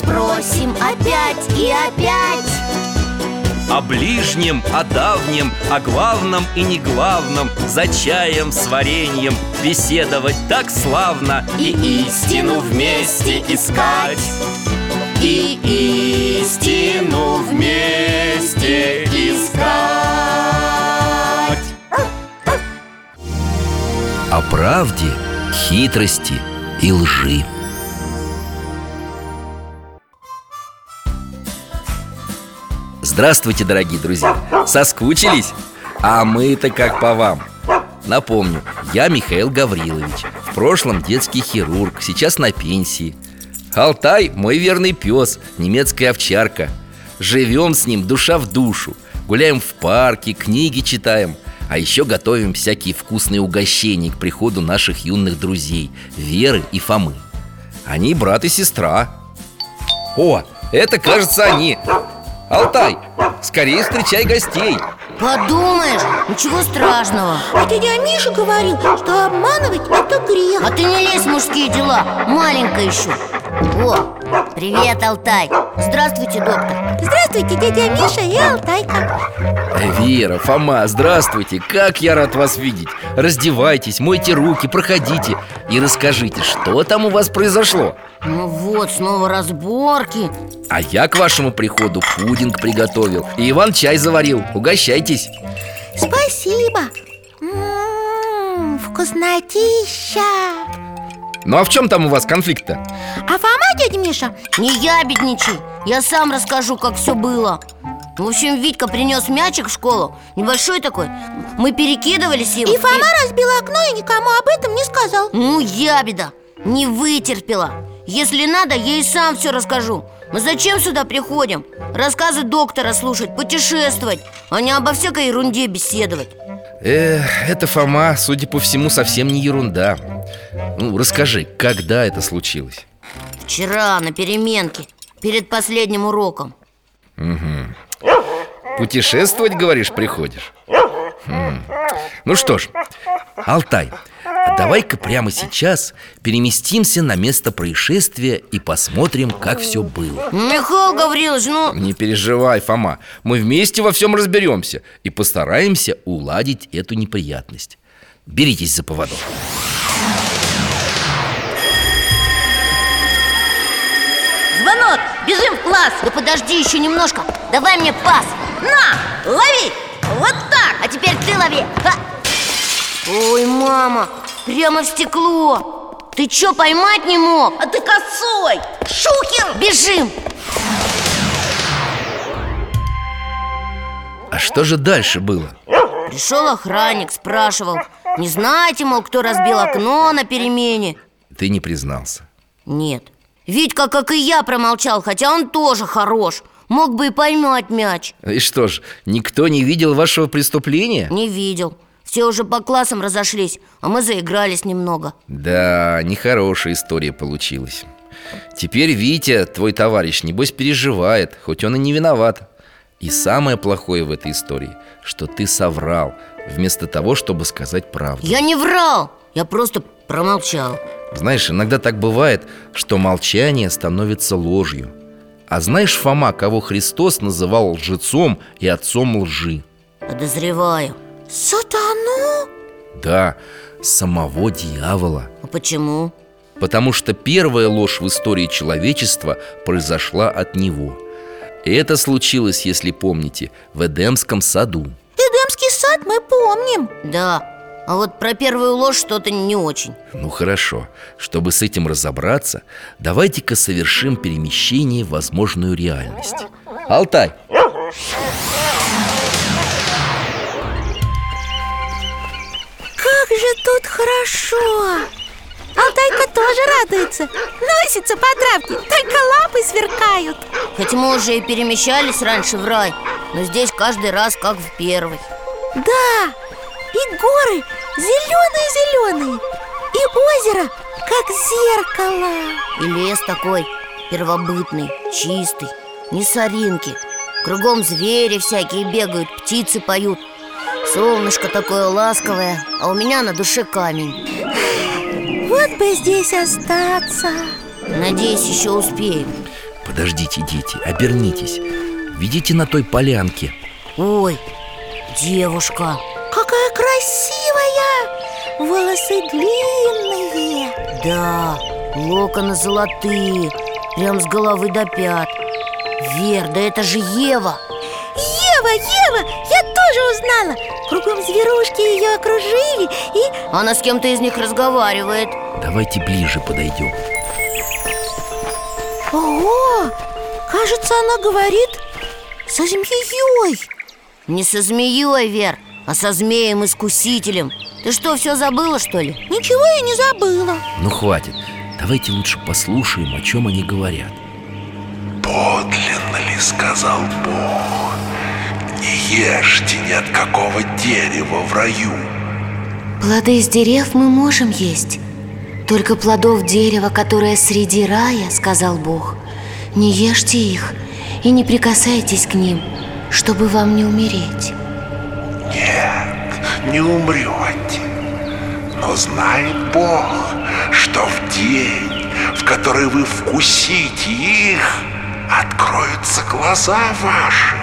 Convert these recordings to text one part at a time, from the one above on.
спросим опять и опять. О ближнем, о давнем, о главном и не главном За чаем с вареньем беседовать так славно И истину вместе искать. И истину вместе искать. О правде, хитрости и лжи Здравствуйте, дорогие друзья! Соскучились? А мы-то как по вам? Напомню, я Михаил Гаврилович В прошлом детский хирург, сейчас на пенсии Алтай – мой верный пес, немецкая овчарка Живем с ним душа в душу Гуляем в парке, книги читаем А еще готовим всякие вкусные угощения к приходу наших юных друзей Веры и Фомы Они брат и сестра О, это, кажется, они Алтай, скорее встречай гостей. Подумаешь, ничего страшного. А дядя Миша говорил, что обманывать это грех. А ты не лезь в мужские дела, маленькая еще О, привет, Алтай. Здравствуйте, доктор. Здравствуйте, дядя Миша и Алтайка Вера, Фома, здравствуйте. Как я рад вас видеть. Раздевайтесь, мойте руки, проходите И расскажите, что там у вас произошло. Ну вот, снова разборки. А я к вашему приходу пудинг приготовил И Иван чай заварил. Угощайтесь. Спасибо. М-м, Вкуснотища Ну а в чем там у вас конфликт-то? А Фома, дядя Миша, Не ябедничай, я сам расскажу, как все было. В общем, Витька принес мячик в школу. Небольшой такой. Мы перекидывались им и Фома разбил окно и никому об этом не сказал. Ну, ябеда, не вытерпела. Если надо, я и сам все расскажу. Мы зачем сюда приходим? Рассказы доктора слушать, путешествовать А не обо всякой ерунде беседовать. Эх, это Фома, судя по всему, совсем не ерунда Ну, расскажи, когда это случилось? Вчера на переменке, перед последним уроком Путешествовать, говоришь, приходишь? М. Ну что ж, Алтай, давай-ка прямо сейчас переместимся на место происшествия и посмотрим, как все было Михаил Гаврилович, ну... Не переживай, Фома, мы вместе во всем разберемся и постараемся уладить эту неприятность Беритесь за поводок Бежим в класс! Да подожди еще немножко Давай мне пас На! Лови! Вот так! А теперь ты лови Ха! Ой, мама! Прямо в стекло! Ты чё, поймать не мог? А ты косой! Шухер! Бежим! А что же дальше было? Пришел охранник, спрашивал Не знаете, мол, кто разбил окно на перемене? Ты не признался Нет Витька, как и я, промолчал, хотя он тоже хорош. Мог бы и поймать мяч. И что ж, никто не видел вашего преступления? Не видел. Все уже по классам разошлись, а мы заигрались немного. Да, нехорошая история получилась. Теперь Витя, твой товарищ, небось переживает, хоть он и не виноват. И самое плохое в этой истории, что ты соврал Вместо того, чтобы сказать правду. Я не врал, я просто промолчал Знаешь, иногда так бывает, что молчание становится ложью. А знаешь, Фома, кого Христос называл лжецом и отцом лжи? Подозреваю. Сатану? Да, самого дьявола. А почему? Потому что первая ложь в истории человечества произошла от него. И это случилось, если помните, в Эдемском саду. Эдемский сад мы помним. Да, а вот про первую ложь что-то не очень. Ну хорошо, чтобы с этим разобраться, давайте-ка совершим перемещение в возможную реальность. Алтай, Как же тут хорошо! Алтайка тоже радуется Носится по травке, только лапы сверкают. Хоть мы уже и перемещались раньше в рай Но здесь каждый раз как в первый. Да, и горы зеленые-зеленые И озеро, как зеркало. И лес такой первобытный, чистый, не соринки. Кругом звери всякие бегают, птицы поют. Солнышко такое ласковое, а у меня на душе камень. Вот бы здесь остаться. Надеюсь, еще успеем. Подождите, дети, обернитесь. Видите на той полянке? Ой, девушка Какая красивая. Волосы длинные. Да, локоны золотые Прям с головы до пят. Вер, да это же Ева. Ева, Ева, я тоже узнала. Кругом зверушки ее окружили И Она с кем-то из них разговаривает. Давайте ближе подойдем. Ого, кажется, она говорит со змеей. Не со змеей, Вер, а со змеем-искусителем Ты что, все забыла, что ли? Ничего я не забыла. Ну хватит, давайте лучше послушаем, о чем они говорят. Подлинно ли сказал Бог? Не ешьте ни от какого дерева в раю Плоды из дерев мы можем есть. Только плодов дерева, которое среди рая, сказал Бог Не ешьте их и не прикасайтесь к ним, чтобы вам не умереть Нет, не умрете Но знает Бог, что в день, в который вы вкусите их Откроются глаза ваши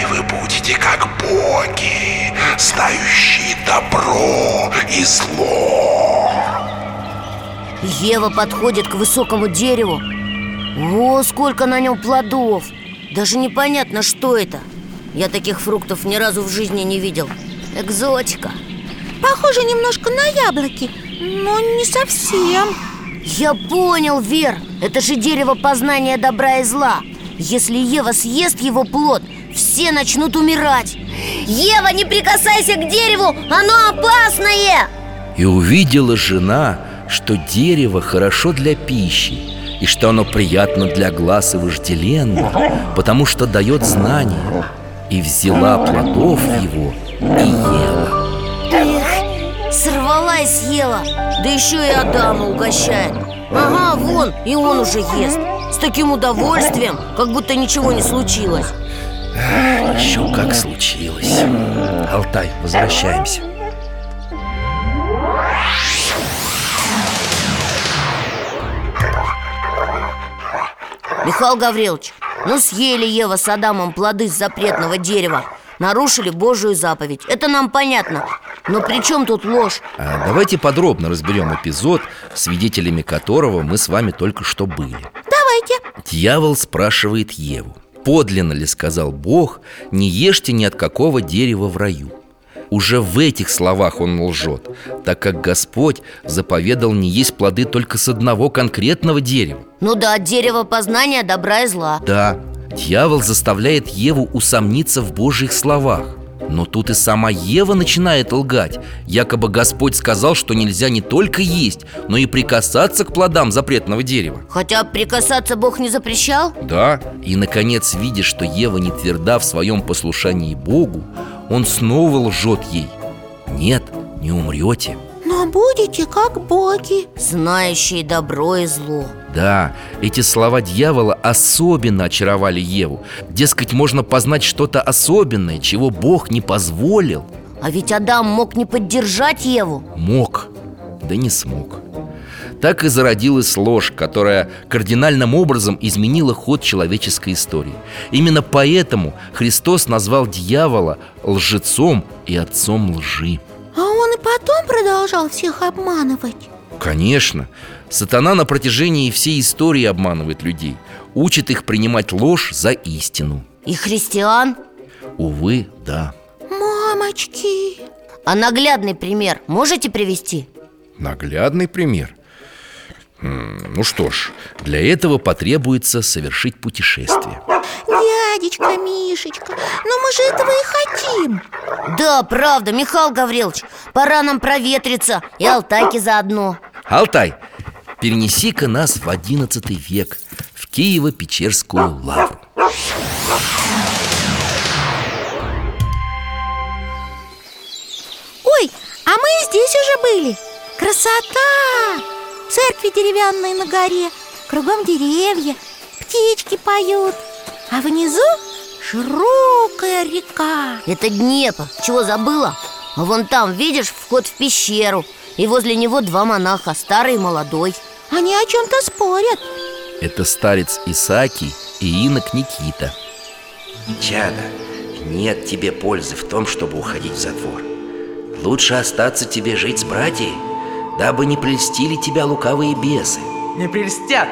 И вы будете как боги, знающие добро и зло. Ева подходит к высокому дереву. О, сколько на нем плодов! Даже непонятно, что это Я таких фруктов ни разу в жизни не видел. Экзотика. Похоже немножко на яблоки Но не совсем. Я понял, Вер. Это же дерево познания добра и зла. Если Ева съест его плод Все начнут умирать. Ева, не прикасайся к дереву Оно опасное. И увидела жена, что дерево хорошо для пищи И что оно приятно для глаз и вожделенно Потому что дает знания И взяла плодов его и ела. Эх, сорвала и съела. Да еще и Адама угощает. Ага, вон, и он уже ест. С таким удовольствием, как будто ничего не случилось. Еще как случилось. Алтай, возвращаемся. Михаил Гаврилович, ну съели Ева с Адамом плоды с запретного дерева. Нарушили Божию заповедь. Это нам понятно. Но при чем тут ложь? а Давайте подробно разберем эпизод Свидетелями которого мы с вами только что были. Давайте. Дьявол спрашивает Еву Подлинно ли сказал Бог Не ешьте ни от какого дерева в раю Уже в этих словах он лжет Так как Господь заповедал не есть плоды только с одного конкретного дерева. Ну да, дерево познания добра и зла. Да, дьявол заставляет Еву усомниться в Божьих словах. Но тут и сама Ева начинает лгать. Якобы Господь сказал, что нельзя не только есть, но и прикасаться к плодам запретного дерева. Хотя прикасаться Бог не запрещал? Да, и наконец, видя, что Ева не тверда в своем послушании Богу Он снова лжет ей. Нет, не умрете. Но будете как боги Знающие добро и зло. Да, эти слова дьявола особенно очаровали Еву. Дескать, можно познать что-то особенное, чего Бог не позволил. А ведь Адам мог не поддержать Еву. Мог, да не смог Так и зародилась ложь, которая кардинальным образом изменила ход человеческой истории. Именно поэтому Христос назвал дьявола лжецом и отцом лжи. А он и потом продолжал всех обманывать? Конечно, сатана на протяжении всей истории обманывает людей Учит их принимать ложь за истину. И христиан? Увы, да. Мамочки! А наглядный пример можете привести? Наглядный пример Ну что ж, для этого потребуется совершить путешествие. Дядечка Мишечка, но мы же этого и хотим. Да, правда, Михаил Гаврилович Пора нам проветриться и Алтайки заодно. Алтай, перенеси-ка нас в одиннадцатый век В Киево-Печерскую лавру. Ой, а мы здесь уже были. Красота! Церкви деревянные на горе Кругом деревья Птички поют А внизу широкая река. Это Днепр, чего забыла? А вон там, видишь, вход в пещеру И возле него два монаха, старый и молодой. Они о чем-то спорят. Это старец Исаки и инок Никита. Чада, нет тебе пользы в том, чтобы уходить в затвор. Лучше остаться тебе жить с братьей Дабы не прельстили тебя лукавые бесы. Не прельстят!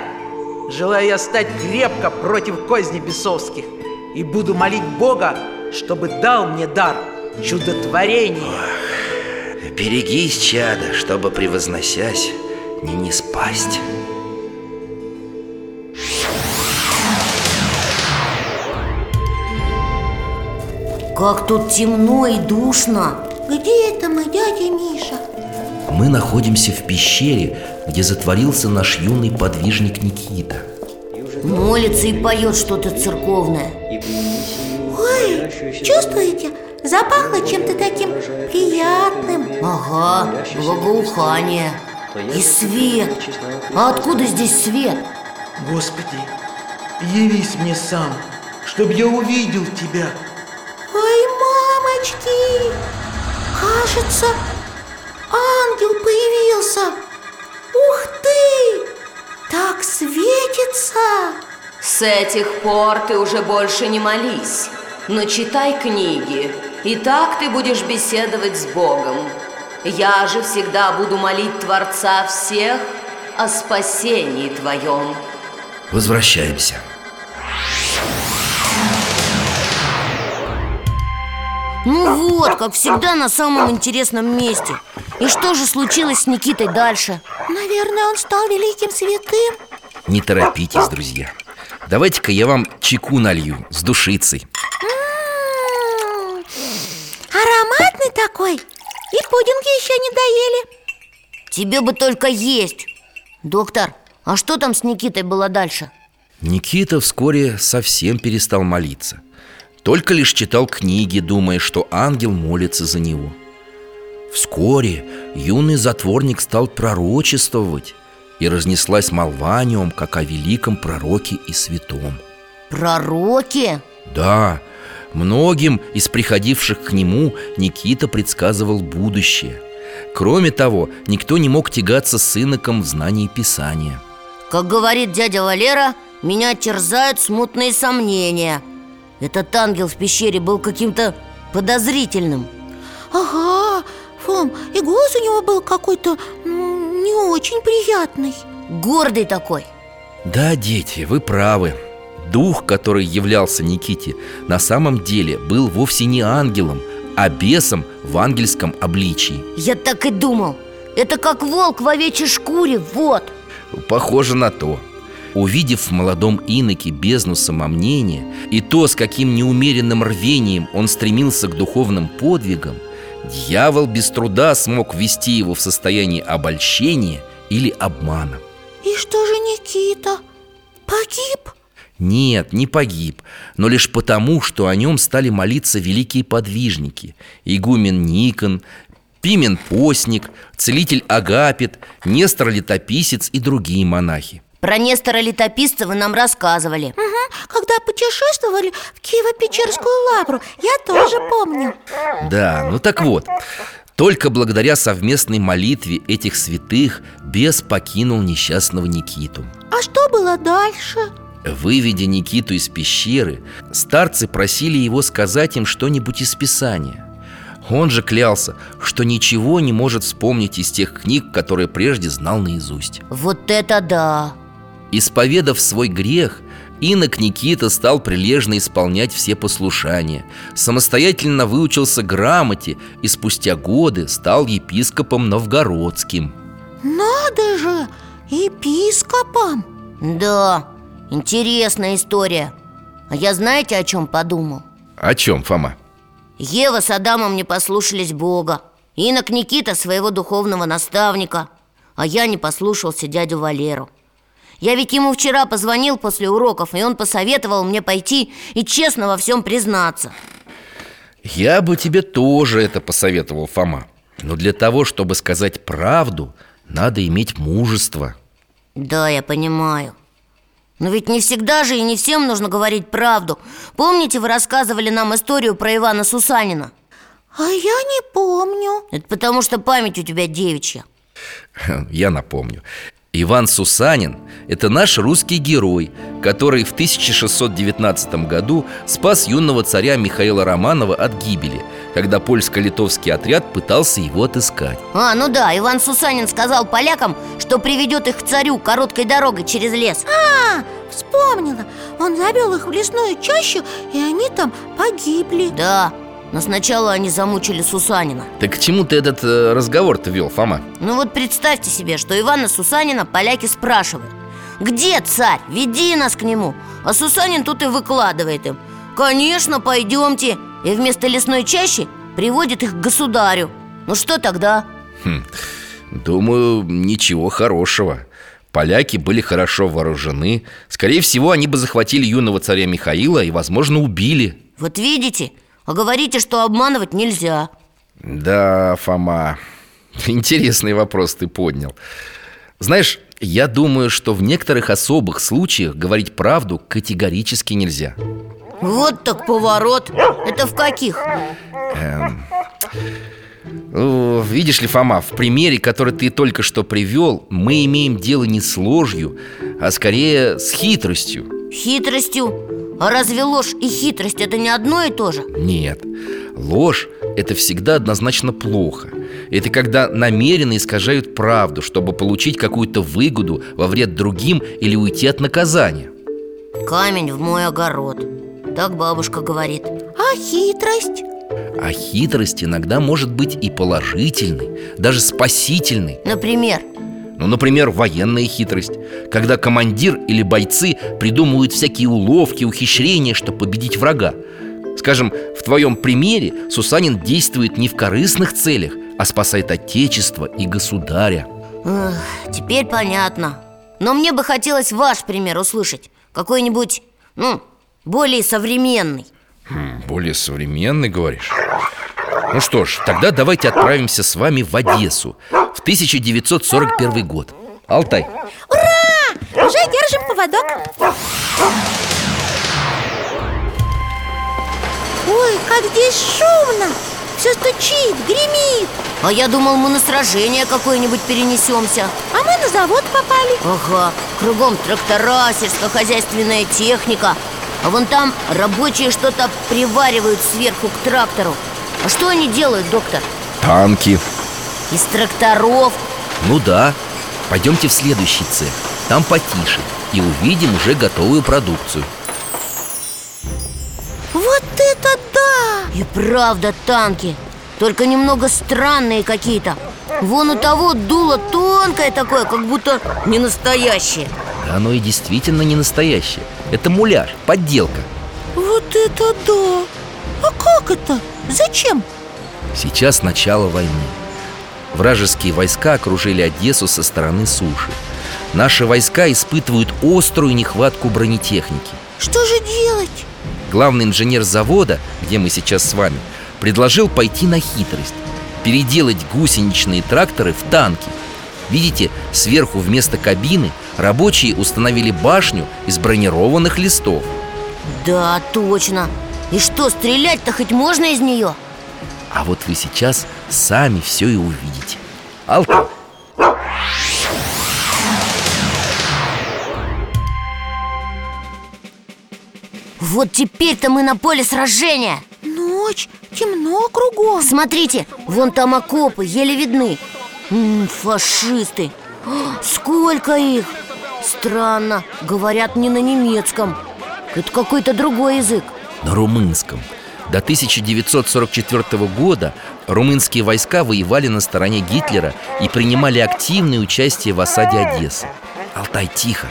Желаю я стать крепко против козней бесовских И буду молить Бога, чтобы дал мне дар чудотворения. Берегись, чада, чтобы, превозносясь, не не спасть Как тут темно и душно. Где это мы, дядя Миша? Мы находимся в пещере, где затворился наш юный подвижник Никита Молится и поет что-то церковное Ой, чувствуете? Запахло чем-то таким приятным Ага, благоухание И свет А откуда здесь свет? Господи, явись мне сам, чтобы я увидел тебя Ой, мамочки! Кажется, ангел появился Ух ты! Так светится! С этих пор ты уже больше не молись, но читай книги, и так ты будешь беседовать с Богом. Я же всегда буду молить Творца всех о спасении твоем. Возвращаемся Ну вот, как всегда на самом интересном месте. И что же случилось с Никитой дальше? Наверное, он стал великим святым. Не торопитесь, друзья. Давайте-ка я вам чеку налью с душицей. М, Ароматный такой. И пудинги еще не доели. Тебе бы только есть. Доктор, а что там с Никитой было дальше? Никита вскоре совсем перестал молиться Только лишь читал книги, думая, что ангел молится за него. Вскоре юный затворник стал пророчествовать И разнеслась молва о нем, как о великом пророке и святом. Пророки? Да, многим из приходивших к нему Никита предсказывал будущее. Кроме того, никто не мог тягаться с иноком в знании Писания. Как говорит дядя Валера, меня терзают смутные сомнения Этот ангел в пещере был каким-то подозрительным. Ага, Фом, и голос у него был какой-то не очень приятный. Гордый такой. Да, дети, вы правы. Дух, который являлся Никите, на самом деле был вовсе не ангелом, а бесом в ангельском обличии. Я так и думал. Это как волк в овечьей шкуре, вот. Похоже на то Увидев в молодом иноке бездну самомнения И то, с каким неумеренным рвением он стремился к духовным подвигам Дьявол без труда смог ввести его в состояние обольщения или обмана И что же Никита? Погиб? Нет, не погиб, но лишь потому, что о нем стали молиться великие подвижники Игумен Никон, Пимен Постник, Целитель Агапит, Нестор Летописец и другие монахи Про Нестора Летописца вы нам рассказывали Угу, когда путешествовали в Киево-Печерскую лавру Я тоже помню Да, ну так вот Только благодаря совместной молитве этих святых Бес покинул несчастного Никиту А что было дальше? Выведя Никиту из пещеры, старцы просили его сказать им что-нибудь из Писания. Он же клялся, что ничего не может вспомнить из тех книг, которые прежде знал наизусть Вот это да! Исповедав свой грех, инок Никита стал прилежно исполнять все послушания. Самостоятельно выучился грамоте и спустя годы стал епископом новгородским. Надо же, епископом? Да, интересная история. А я знаете, о чем подумал? О чем, Фома? Ева с Адамом не послушались Бога. Инок Никита своего духовного наставника. А я не послушался дядю Валеру Я ведь ему вчера позвонил после уроков И он посоветовал мне пойти и честно во всем признаться. Я бы тебе тоже это посоветовал, Фома. Но для того, чтобы сказать правду, надо иметь мужество. Да, я понимаю. Но ведь не всегда же и не всем нужно говорить правду. Помните, вы рассказывали нам историю про Ивана Сусанина? А я не помню. Это потому, что память у тебя девичья. Я напомню Иван Сусанин – это наш русский герой, который в 1619 году спас юного царя Михаила Романова от гибели, когда польско-литовский отряд пытался его отыскать. А, ну да, Иван Сусанин сказал полякам, что приведет их к царю короткой дорогой через лес. А, вспомнила. Он завел их в лесную чащу, и они там погибли. Да, но сначала они замучили Сусанина Так к чему ты этот э, разговор-то вел, Фома? Ну вот представьте себе, что Ивана Сусанина поляки спрашивают Где царь? Веди нас к нему А Сусанин тут и выкладывает им Конечно, пойдемте И вместо лесной чащи приводит их к государю Ну что тогда? Хм, думаю, ничего хорошего Поляки были хорошо вооружены Скорее всего, они бы захватили юного царя Михаила и, возможно, убили Вот видите? А говорите, что обманывать нельзя. Да, Фома, интересный вопрос ты поднял. Знаешь, я думаю, что в некоторых особых случаях говорить правду категорически нельзя. Вот так поворот. Это в каких? Эм, Видишь ли, Фома, в примере, который ты только что привел Мы имеем дело не с ложью, а скорее с хитростью. Хитростью? А разве ложь и хитрость это не одно и то же? Нет, ложь – это всегда однозначно плохо Это когда намеренно искажают правду, чтобы получить какую-то выгоду во вред другим или уйти от наказания Камень в мой огород Так бабушка говорит А хитрость? А хитрость иногда может быть и положительной, даже спасительной Например? Ну, например, военная хитрость Когда командир или бойцы придумывают всякие уловки, ухищрения, чтобы победить врага. Скажем, в твоем примере Сусанин действует не в корыстных целях, а спасает отечество и государя. Эх, Теперь понятно. Но мне бы хотелось ваш пример услышать. Какой-нибудь, ну, более современный. Хм, Более современный, говоришь? Ну что ж, тогда давайте отправимся с вами в Одессу В 1941 год. Алтай. Ура! Уже держим поводок. Ой, как здесь шумно! Все стучит, гремит. А я думал, мы на сражение какое-нибудь перенесемся. А мы на завод попали. Ага, кругом трактора, сельскохозяйственная техника. А вон там рабочие что-то приваривают сверху к трактору А что они делают, доктор? Танки. Из тракторов? Ну да. Пойдемте в следующий цех. Там потише. И увидим уже готовую продукцию. Вот это да! И правда танки. Только немного странные какие-то. Вон у того дуло тонкое такое, как будто не настоящее. Да оно и действительно не настоящее. Это муляж, подделка. Вот это да! А как это? Зачем? Сейчас начало войны. Вражеские войска окружили Одессу со стороны суши. Наши войска испытывают острую нехватку бронетехники. Что же делать? Главный инженер завода, где мы сейчас с вами Предложил пойти на хитрость. Переделать гусеничные тракторы в танки. Видите, сверху вместо кабины рабочие установили башню из бронированных листов. Да, точно И что, стрелять-то хоть можно из нее? А вот вы сейчас сами все и увидите. Алтай Вот теперь-то мы на поле сражения. Ночь, темно кругом. Смотрите, вон там окопы, еле видны. М, Фашисты. О, Сколько их? Странно, говорят не на немецком. Это какой-то другой язык На румынском. До 1944 года румынские войска воевали на стороне Гитлера и принимали активное участие в осаде Одессы. Алтай, тихо.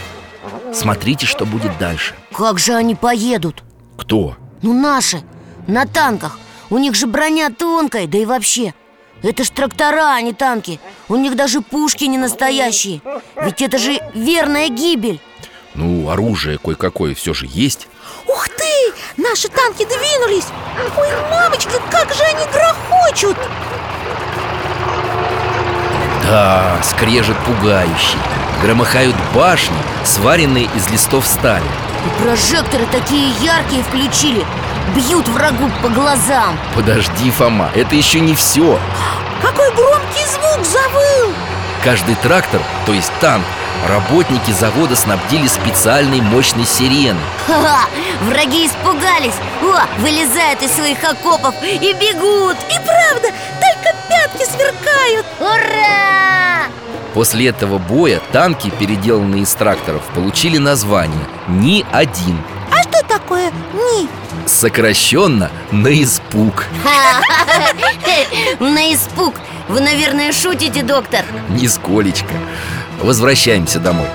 Смотрите, что будет дальше. Как же они поедут? Кто? Ну наши, на танках. У них же броня тонкая, да и вообще. Это ж трактора, а не танки. У них даже пушки не настоящие. Ведь это же верная гибель Ну, оружие кое-какое все же есть Ух ты! Наши танки двинулись! Ой, мамочки, как же они грохочут! Да, скрежет пугающий Громыхают башни, сваренные из листов стали И прожекторы такие яркие включили Бьют врагу по глазам Подожди, Фома, это еще не все Какой громкий звук завыл! Каждый трактор, то есть танк, работники завода снабдили специальной мощной сиреной. Ха-ха! Враги испугались. О, вылезают из своих окопов и бегут. И правда, только пятки сверкают. Ура! После этого боя танки, переделанные из тракторов, получили название Ни-1 А что такое НИ? Сокращенно на испуг На испуг. Вы, наверное, шутите, доктор? Нисколечко Возвращаемся домой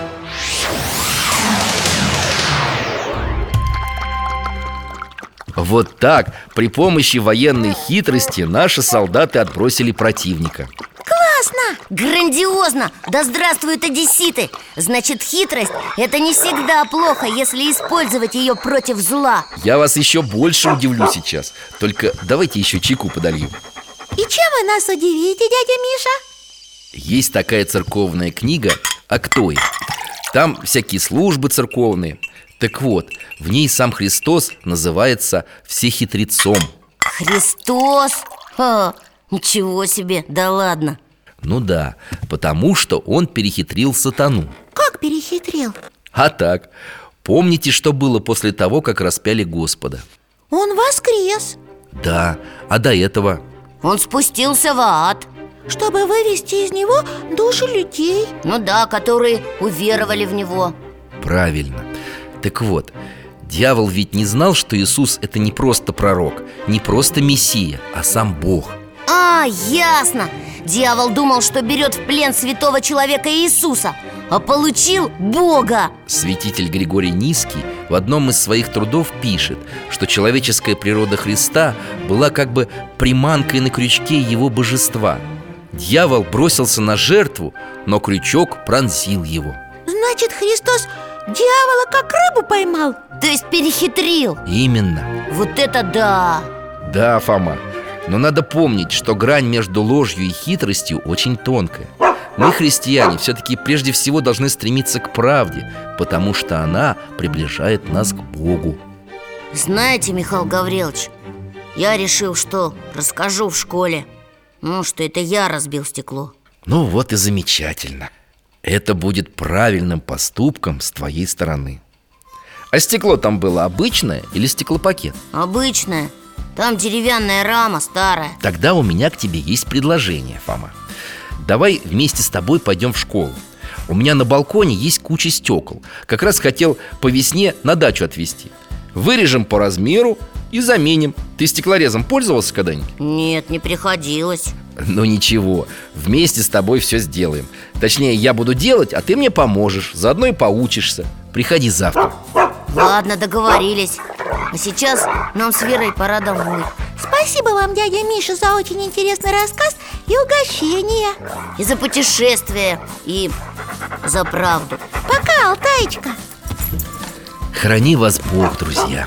Вот так, при помощи военной хитрости Наши солдаты отбросили противника Классно! Грандиозно! Да здравствуют одесситы! Значит, хитрость – это не всегда плохо, если использовать ее против зла Я вас еще больше удивлю сейчас Только давайте еще чайку подолью И чем вы нас удивите, дядя Миша? Есть такая церковная книга «Актои» Там всякие службы церковные. Так вот, в ней сам Христос называется всехитрецом Христос? Ха, ничего себе, да ладно. Ну да, потому что он перехитрил сатану. Как перехитрил? А так, помните, что было после того, как распяли Господа? Он воскрес. Да, а до этого? Он спустился в ад Чтобы вывести из него души людей. Ну да, которые уверовали в него. Правильно. Так вот, дьявол ведь не знал, что Иисус это не просто пророк Не просто мессия, а сам Бог. А, ясно. Дьявол думал, что берет в плен святого человека Иисуса А получил Бога. Святитель Григорий Низкий в одном из своих трудов пишет, что человеческая природа Христа была как бы приманкой на крючке его божества Дьявол бросился на жертву, но крючок пронзил его. Значит, Христос дьявола как рыбу поймал? То есть перехитрил? Именно. Вот это да! Да, Фома Но надо помнить, что грань между ложью и хитростью очень тонкая. Мы, христиане, все-таки прежде всего должны стремиться к правде Потому что она приближает нас к Богу. Знаете, Михаил Гаврилович, я решил, что расскажу в школе Ну, что это я разбил стекло. Ну вот и замечательно. Это будет правильным поступком с твоей стороны. А стекло там было обычное или стеклопакет? Обычное. Там деревянная рама старая. Тогда у меня к тебе есть предложение, Фома. Давай вместе с тобой пойдем в школу. У меня на балконе есть куча стекол. Как раз хотел по весне на дачу отвезти. Вырежем по размеру и заменим. Ты стеклорезом пользовался когда-нибудь? Нет, не приходилось. Ну ничего, вместе с тобой все сделаем. Точнее, я буду делать, а ты мне поможешь. Заодно и поучишься. Приходи завтра. Ладно, договорились. А сейчас нам с Верой пора домой. Спасибо вам, дядя Миша, за очень интересный рассказ и угощение. И за путешествие, и за правду. Пока, Алтаечка Храни вас Бог, друзья